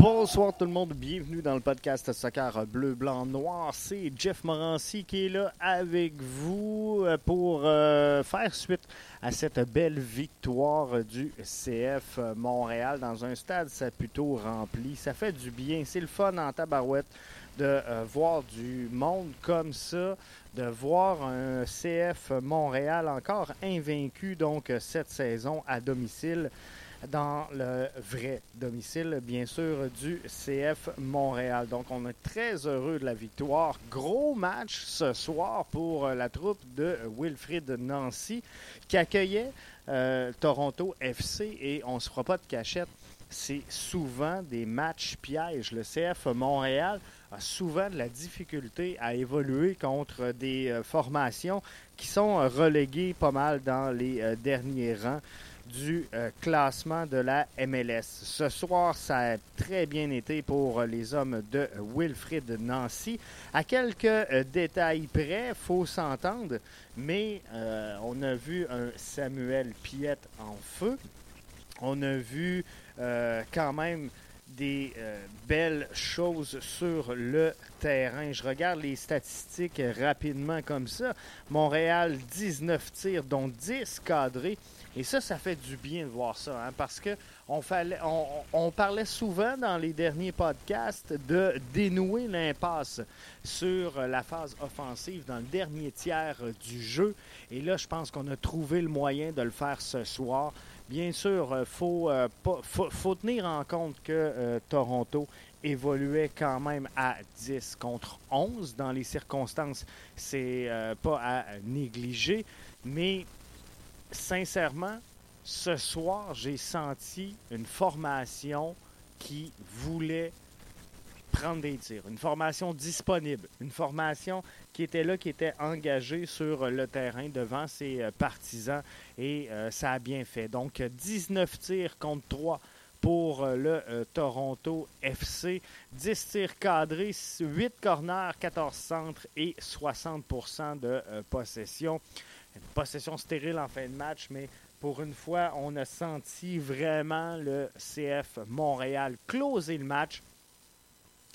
Bonsoir tout le monde, bienvenue dans le podcast Soccer Bleu, Blanc, Noir. C'est Jeff Morancy qui est là avec vous euh, pour euh, faire suite à cette belle victoire du CF Montréal dans un stade ça plutôt rempli. Ça fait du bien, c'est le fun en tabarouette de euh, voir du monde comme ça, de voir un CF Montréal encore invaincu donc cette saison à domicile dans le vrai domicile, bien sûr, du CF Montréal. Donc, on est très heureux de la victoire. Gros match ce soir pour la troupe de Wilfrid Nancy qui accueillait euh, Toronto FC et on ne se fera pas de cachette. C'est souvent des matchs pièges. Le CF Montréal a souvent de la difficulté à évoluer contre des euh, formations qui sont reléguées pas mal dans les euh, derniers rangs du euh, classement de la MLS. Ce soir, ça a très bien été pour les hommes de Wilfrid Nancy. À quelques euh, détails près, faut s'entendre, mais euh, on a vu un Samuel Piette en feu. On a vu quand même des belles choses sur le terrain. Je regarde les statistiques rapidement comme ça. Montréal, 19 tirs, dont 10 cadrés. Et ça, ça fait du bien de voir ça, hein, parce que on, parlait souvent dans les derniers podcasts de dénouer l'impasse sur la phase offensive dans le dernier tiers du jeu. Et là, je pense qu'on a trouvé le moyen de le faire ce soir. Bien sûr, il euh, faut, euh, faut, tenir en compte que euh, Toronto évoluait quand même à 10 contre 11 dans les circonstances. C'est pas à négliger, mais sincèrement, ce soir, j'ai senti une formation qui voulait prendre des tirs, une formation disponible, une formation qui était là, qui était engagée sur le terrain devant ses euh, partisans et euh, ça a bien fait. Donc 19 tirs contre 3 pour euh, le Toronto FC, 10 tirs cadrés, 8 corners, 14 centres et 60% de possession possession stérile en fin de match, mais pour une fois, on a senti vraiment le CF Montréal closer le match.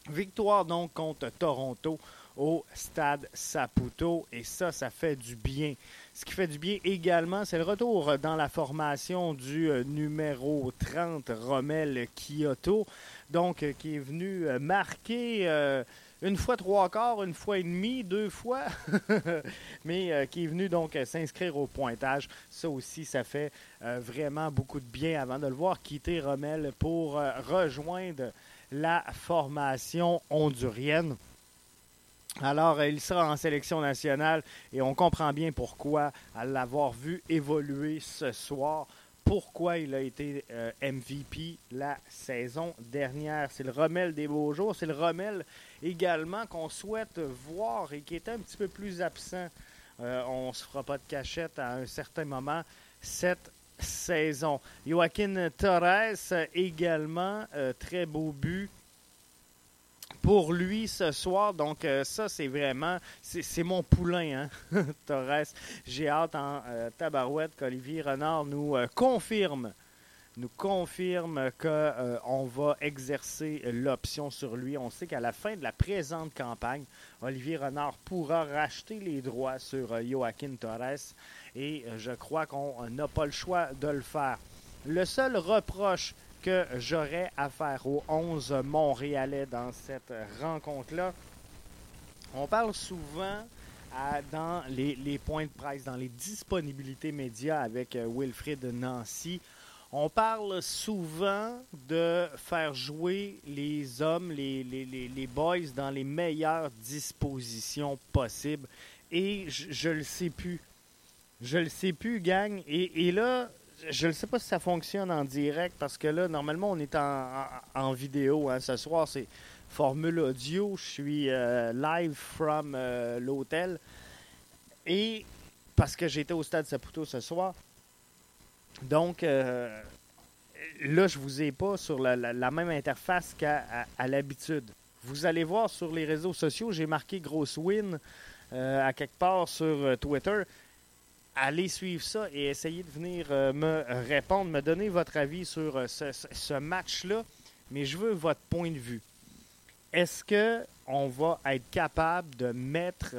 Victoire donc contre Toronto au stade Saputo et ça, ça fait du bien. Ce qui fait du bien également, c'est le retour dans la formation du euh, numéro 30, Rommel Kyoto, donc euh, qui est venu euh, marquer une fois trois quarts, une fois et demi, deux fois, mais euh, qui est venu donc euh, s'inscrire au pointage. Ça aussi, ça fait euh, vraiment beaucoup de bien avant de le voir quitter Rommel pour rejoindre la formation hondurienne. Alors, il sera en sélection nationale et on comprend bien pourquoi, à l'avoir vu évoluer ce soir, pourquoi il a été MVP la saison dernière. C'est le Rommel des beaux jours, c'est le Rommel également qu'on souhaite voir et qui est un petit peu plus absent. Euh, on ne se fera pas de cachette à un certain moment cette saison. Joaquin Torres également, euh, très beau but pour lui ce soir. Donc euh, ça, c'est vraiment, c'est mon poulain, hein? Torres. J'ai hâte en tabarouette qu'Olivier Renard nous confirme nous confirme qu'on euh, va exercer l'option sur lui. On sait qu'à la fin de la présente campagne, Olivier Renard pourra racheter les droits sur euh, Joaquin Torres et euh, je crois qu'on n'a pas le choix de le faire. Le seul reproche que j'aurais à faire aux 11 Montréalais dans cette rencontre-là, on parle souvent dans les, les, points de presse, dans les disponibilités médias avec Wilfrid Nancy. On parle souvent de faire jouer les hommes, les, les, boys dans les meilleures dispositions possibles. Et je, ne le sais plus. Je le sais plus, gang. Et, là, je ne sais pas si ça fonctionne en direct parce que là, normalement, on est en, vidéo. Hein. Ce soir, c'est formule audio. Je suis euh, live from euh, l'hôtel. Et parce que j'étais au stade Saputo ce soir, donc, euh, là, je vous ai pas sur la, même interface qu'à l'habitude. Vous allez voir sur les réseaux sociaux, j'ai marqué grosse win euh, à quelque part sur euh, Twitter. Allez suivre ça et essayez de venir me répondre, me donner votre avis sur ce, match-là. Mais je veux votre point de vue. Est-ce que on va être capable de mettre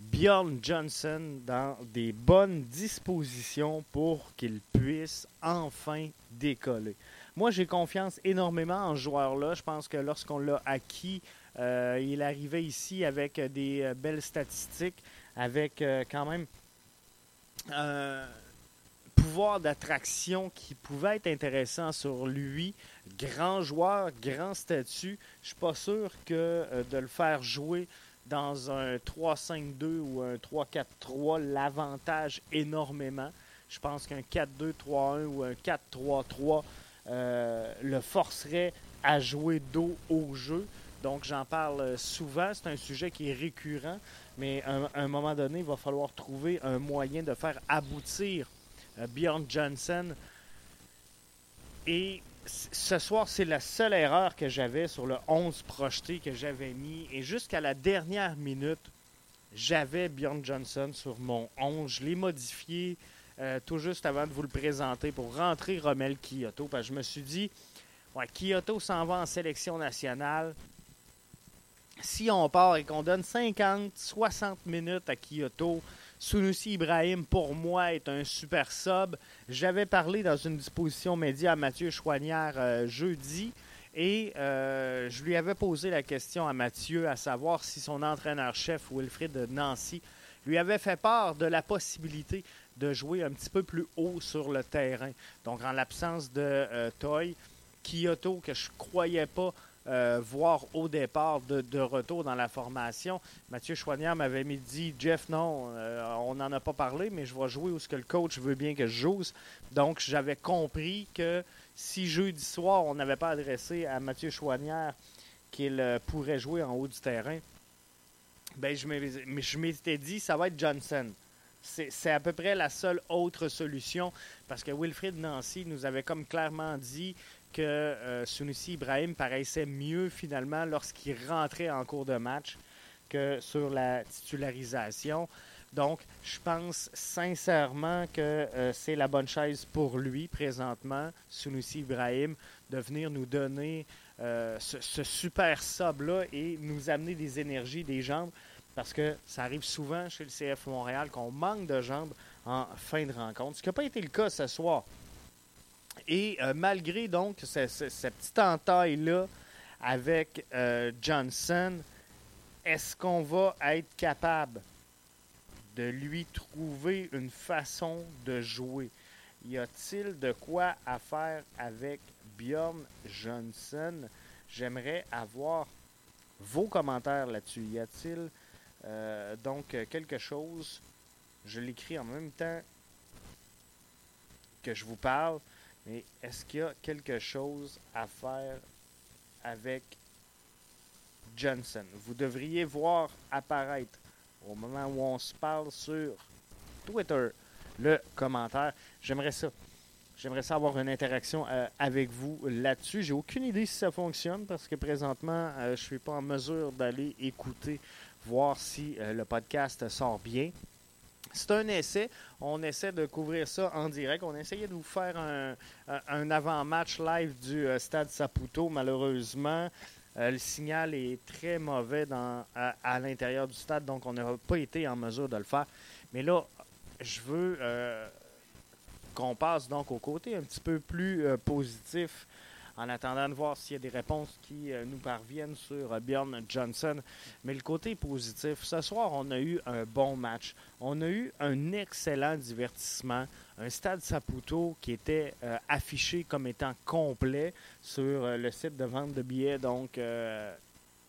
Bjorn Johnson dans des bonnes dispositions pour qu'il puisse enfin décoller. Moi, j'ai confiance énormément en ce joueur-là. Je pense que lorsqu'on l'a acquis, euh, il arrivait ici avec des euh, belles statistiques, avec euh, quand même un pouvoir d'attraction qui pouvait être intéressant sur lui. Grand joueur, grand statut. Je suis pas sûr que de le faire jouer dans un 3-5-2 ou un 3-4-3 l'avantage énormément. Je pense qu'un 4-2-3-1 ou un 4-3-3 euh, le forcerait à jouer dos au jeu. Donc j'en parle souvent, c'est un sujet qui est récurrent, mais à un, moment donné, il va falloir trouver un moyen de faire aboutir euh, Bjorn Johnson. Et ce soir, c'est la seule erreur que j'avais sur le 11 projeté que j'avais mis. Et jusqu'à la dernière minute, j'avais Bjorn Johnson sur mon 11. Je l'ai modifié euh, tout juste avant de vous le présenter pour rentrer Romel Kyoto. Parce que je me suis dit, ouais, Kyoto s'en va en sélection nationale. Si on part et qu'on donne 50, 60 minutes à Kyoto, Sunusi Ibrahim, pour moi, est un super sub. J'avais parlé dans une disposition média à Mathieu Chouanière euh, jeudi et euh, je lui avais posé la question à Mathieu à savoir si son entraîneur-chef, Wilfrid Nancy, lui avait fait part de la possibilité de jouer un petit peu plus haut sur le terrain. Donc, en l'absence de euh, Toy, Kyoto, que je croyais pas euh, voir au départ de, retour dans la formation. Mathieu Chouanière m'avait dit Jeff, non, euh, on n'en a pas parlé, mais je vais jouer où ce que le coach veut bien que je joue. Donc, j'avais compris que si jeudi soir, on n'avait pas adressé à Mathieu Chouanière qu'il euh, pourrait jouer en haut du terrain, ben, je m'étais dit ça va être Johnson. C'est à peu près la seule autre solution parce que Wilfrid Nancy nous avait comme clairement dit que euh, Sunusi Ibrahim paraissait mieux finalement lorsqu'il rentrait en cours de match que sur la titularisation. Donc, je pense sincèrement que euh, c'est la bonne chaise pour lui présentement, Sunusi Ibrahim, de venir nous donner euh, ce, super sub-là et nous amener des énergies, des jambes, parce que ça arrive souvent chez le CF Montréal qu'on manque de jambes en fin de rencontre, ce qui n'a pas été le cas ce soir. Et euh, malgré donc cette, petite entaille-là avec euh, Johnson, est-ce qu'on va être capable de lui trouver une façon de jouer? Y a-t-il de quoi à faire avec Bjorn Johnson? J'aimerais avoir vos commentaires là-dessus. Y a-t-il euh, donc quelque chose? Je l'écris en même temps que je vous parle. Mais est-ce qu'il y a quelque chose à faire avec Johnson? Vous devriez voir apparaître au moment où on se parle sur Twitter le commentaire. J'aimerais ça. J'aimerais ça avoir une interaction euh, avec vous là-dessus. J'ai aucune idée si ça fonctionne parce que présentement, euh, je ne suis pas en mesure d'aller écouter, voir si euh, le podcast sort bien. C'est un essai. On essaie de couvrir ça en direct. On essayait de vous faire un, avant-match live du euh, Stade Saputo. Malheureusement, euh, le signal est très mauvais à, l'intérieur du stade, donc on n'a pas été en mesure de le faire. Mais là, je veux euh, qu'on passe donc au côté un petit peu plus positif en attendant de voir s'il y a des réponses qui euh, nous parviennent sur euh, Bjorn Johnson. Mais le côté positif, ce soir, on a eu un bon match. On a eu un excellent divertissement. Un stade Saputo qui était euh, affiché comme étant complet sur le site de vente de billets donc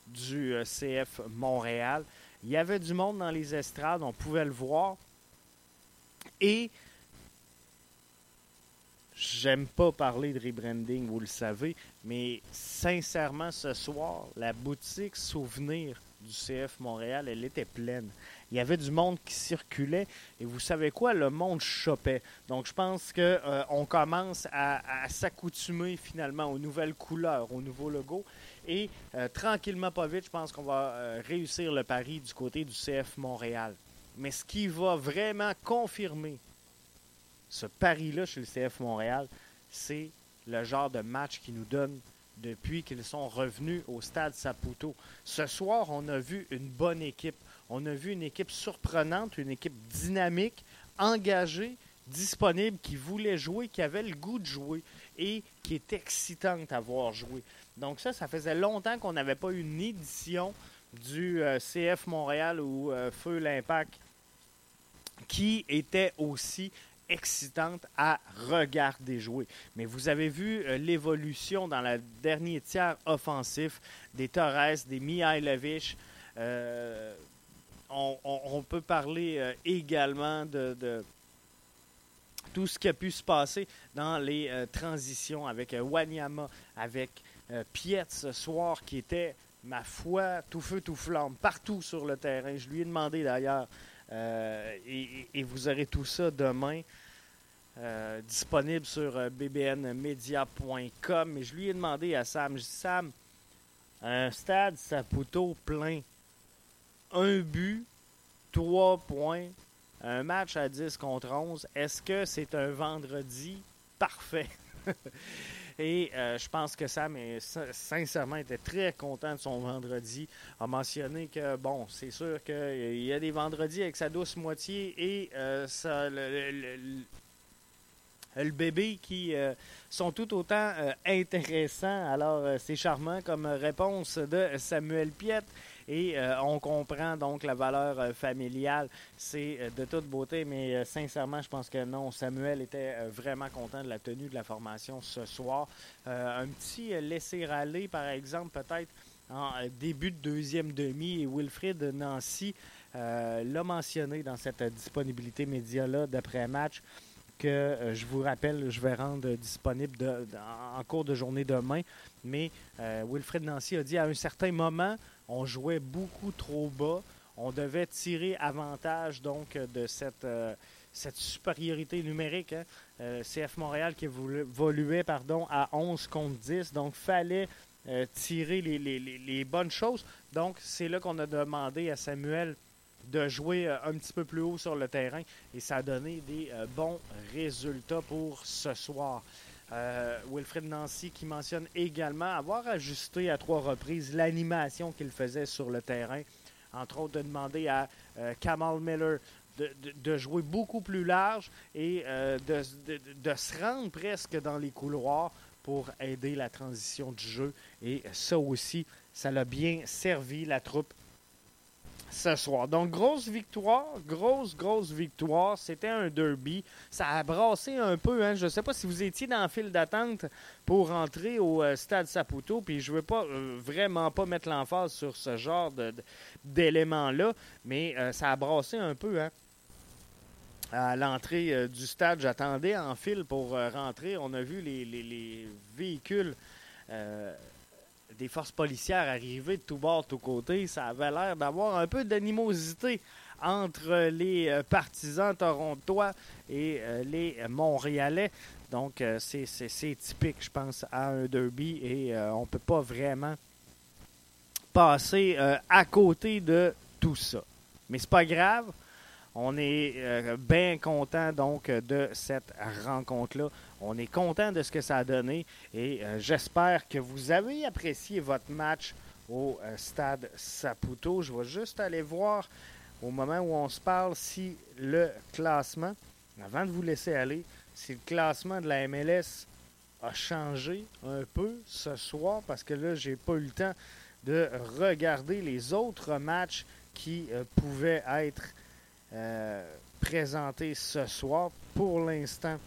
du CF Montréal. Il y avait du monde dans les estrades, on pouvait le voir. Et J'aime pas parler de rebranding, vous le savez, mais sincèrement, ce soir, la boutique Souvenir du CF Montréal, elle était pleine. Il y avait du monde qui circulait et vous savez quoi, le monde chopait. Donc je pense qu'on euh, commence à, s'accoutumer finalement aux nouvelles couleurs, aux nouveaux logos. Et euh, tranquillement, pas vite, je pense qu'on va euh, réussir le pari du côté du CF Montréal. Mais ce qui va vraiment confirmer ce pari-là chez le CF Montréal, c'est le genre de match qui nous donne depuis qu'ils sont revenus au stade Saputo. Ce soir, on a vu une bonne équipe. On a vu une équipe surprenante, une équipe dynamique, engagée, disponible, qui voulait jouer, qui avait le goût de jouer et qui est excitante à voir jouer. Donc ça, ça faisait longtemps qu'on n'avait pas eu une édition du euh, CF Montréal ou euh, Feu l'Impact qui était aussi excitante à regarder jouer. Mais vous avez vu euh, l'évolution dans le dernier tiers offensif des Torres, des Mihailovic. Euh, on, peut parler euh, également de, tout ce qui a pu se passer dans les transitions avec Wanyama, avec Piet ce soir qui était, ma foi, tout feu, tout flamme, partout sur le terrain. Je lui ai demandé d'ailleurs et, vous aurez tout ça demain. Euh, disponible sur euh, bbnmedia.com. Et je lui ai demandé à Sam, je dis, Sam, un stade Saputo plein, un but, trois points, un match à 10 contre 11, est-ce que c'est un vendredi parfait? Et euh, je pense que Sam, est, sincèrement, était très content de son vendredi. A mentionné que, bon, c'est sûr qu'il y a des vendredis avec sa douce moitié et ça, le, le bébé qui euh, sont tout autant euh, intéressants. Alors, c'est charmant comme réponse de Samuel Piette. Et on comprend donc la valeur familiale. C'est de toute beauté, mais sincèrement, je pense que non. Samuel était vraiment content de la tenue de la formation ce soir. un petit laisser-aller, par exemple, peut-être en début de deuxième demi. Et Wilfrid Nancy l'a mentionné dans cette disponibilité média-là d'après-match que euh, je vous rappelle, je vais rendre disponible en cours de journée demain. Mais euh, Wilfred Nancy a dit à un certain moment, on jouait beaucoup trop bas. On devait tirer avantage donc de cette, euh, cette supériorité numérique. Hein. CF Montréal qui évoluait pardon, à 11 contre 10. Donc, fallait tirer les, les, bonnes choses. Donc, c'est là qu'on a demandé à Samuel de jouer euh, un petit peu plus haut sur le terrain et ça a donné des euh, bons résultats pour ce soir. Euh, Wilfred Nancy qui mentionne également avoir ajusté à trois reprises l'animation qu'il faisait sur le terrain. Entre autres, de demander à Kamal Miller de, jouer beaucoup plus large et de, de, se rendre presque dans les couloirs pour aider la transition du jeu. Et ça aussi, ça l'a bien servi la troupe ce soir. Donc, grosse victoire, grosse, grosse victoire. C'était un derby. Ça a brassé un peu. Hein. Je ne sais pas si vous étiez dans le fil d'attente pour rentrer au euh, stade Saputo. Puis je ne veux pas euh, vraiment pas mettre l'emphase sur ce genre d'éléments-là, mais euh, ça a brassé un peu. Hein. À l'entrée du stade, j'attendais en fil pour rentrer. On a vu les véhicules des forces policières arrivées de tous bords, de tous côtés, ça avait l'air d'avoir un peu d'animosité entre les euh, partisans torontois et euh, les Montréalais. Donc, euh, c'est typique, je pense, à un derby et on ne peut pas vraiment passer à côté de tout ça. Mais c'est pas grave. On est bien content donc de cette rencontre-là. On est content de ce que ça a donné et euh, j'espère que vous avez apprécié votre match au euh, stade Saputo. Je vais juste aller voir au moment où on se parle si le classement, avant de vous laisser aller, si le classement de la MLS a changé un peu ce soir parce que là, j'ai pas eu le temps de regarder les autres matchs qui euh, pouvaient être présentés ce soir. Pour l'instant,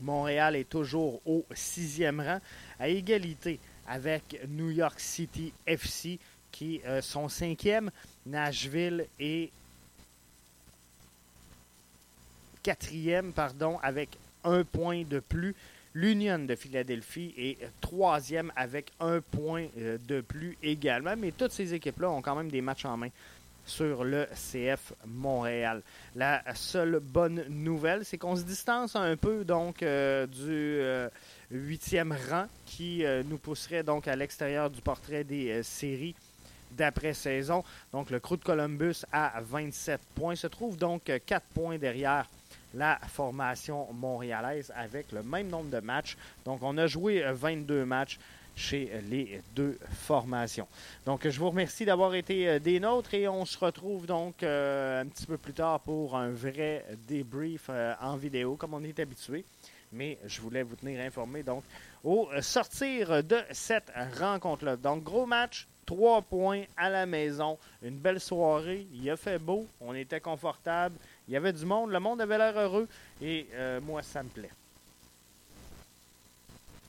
Montréal est toujours au sixième rang, à égalité avec New York City FC qui euh, sont cinquième. Nashville est quatrième, pardon, avec un point de plus. L'Union de Philadelphie est troisième avec un point de plus également. Mais toutes ces équipes-là ont quand même des matchs en main sur le CF Montréal. La seule bonne nouvelle, c'est qu'on se distance un peu donc euh, du euh, huitième rang qui euh, nous pousserait donc à l'extérieur du portrait des séries d'après-saison. Donc le Crew de Columbus à 27 points se trouve donc 4 points derrière la formation montréalaise avec le même nombre de matchs. Donc on a joué 22 matchs chez les deux formations. Donc, je vous remercie d'avoir été euh, des nôtres et on se retrouve donc euh, un petit peu plus tard pour un vrai débrief euh, en vidéo, comme on est habitué. Mais je voulais vous tenir informé donc au sortir de cette rencontre-là. Donc, gros match, trois points à la maison, une belle soirée, il a fait beau, on était confortable, il y avait du monde, le monde avait l'air heureux et moi, ça me plaît.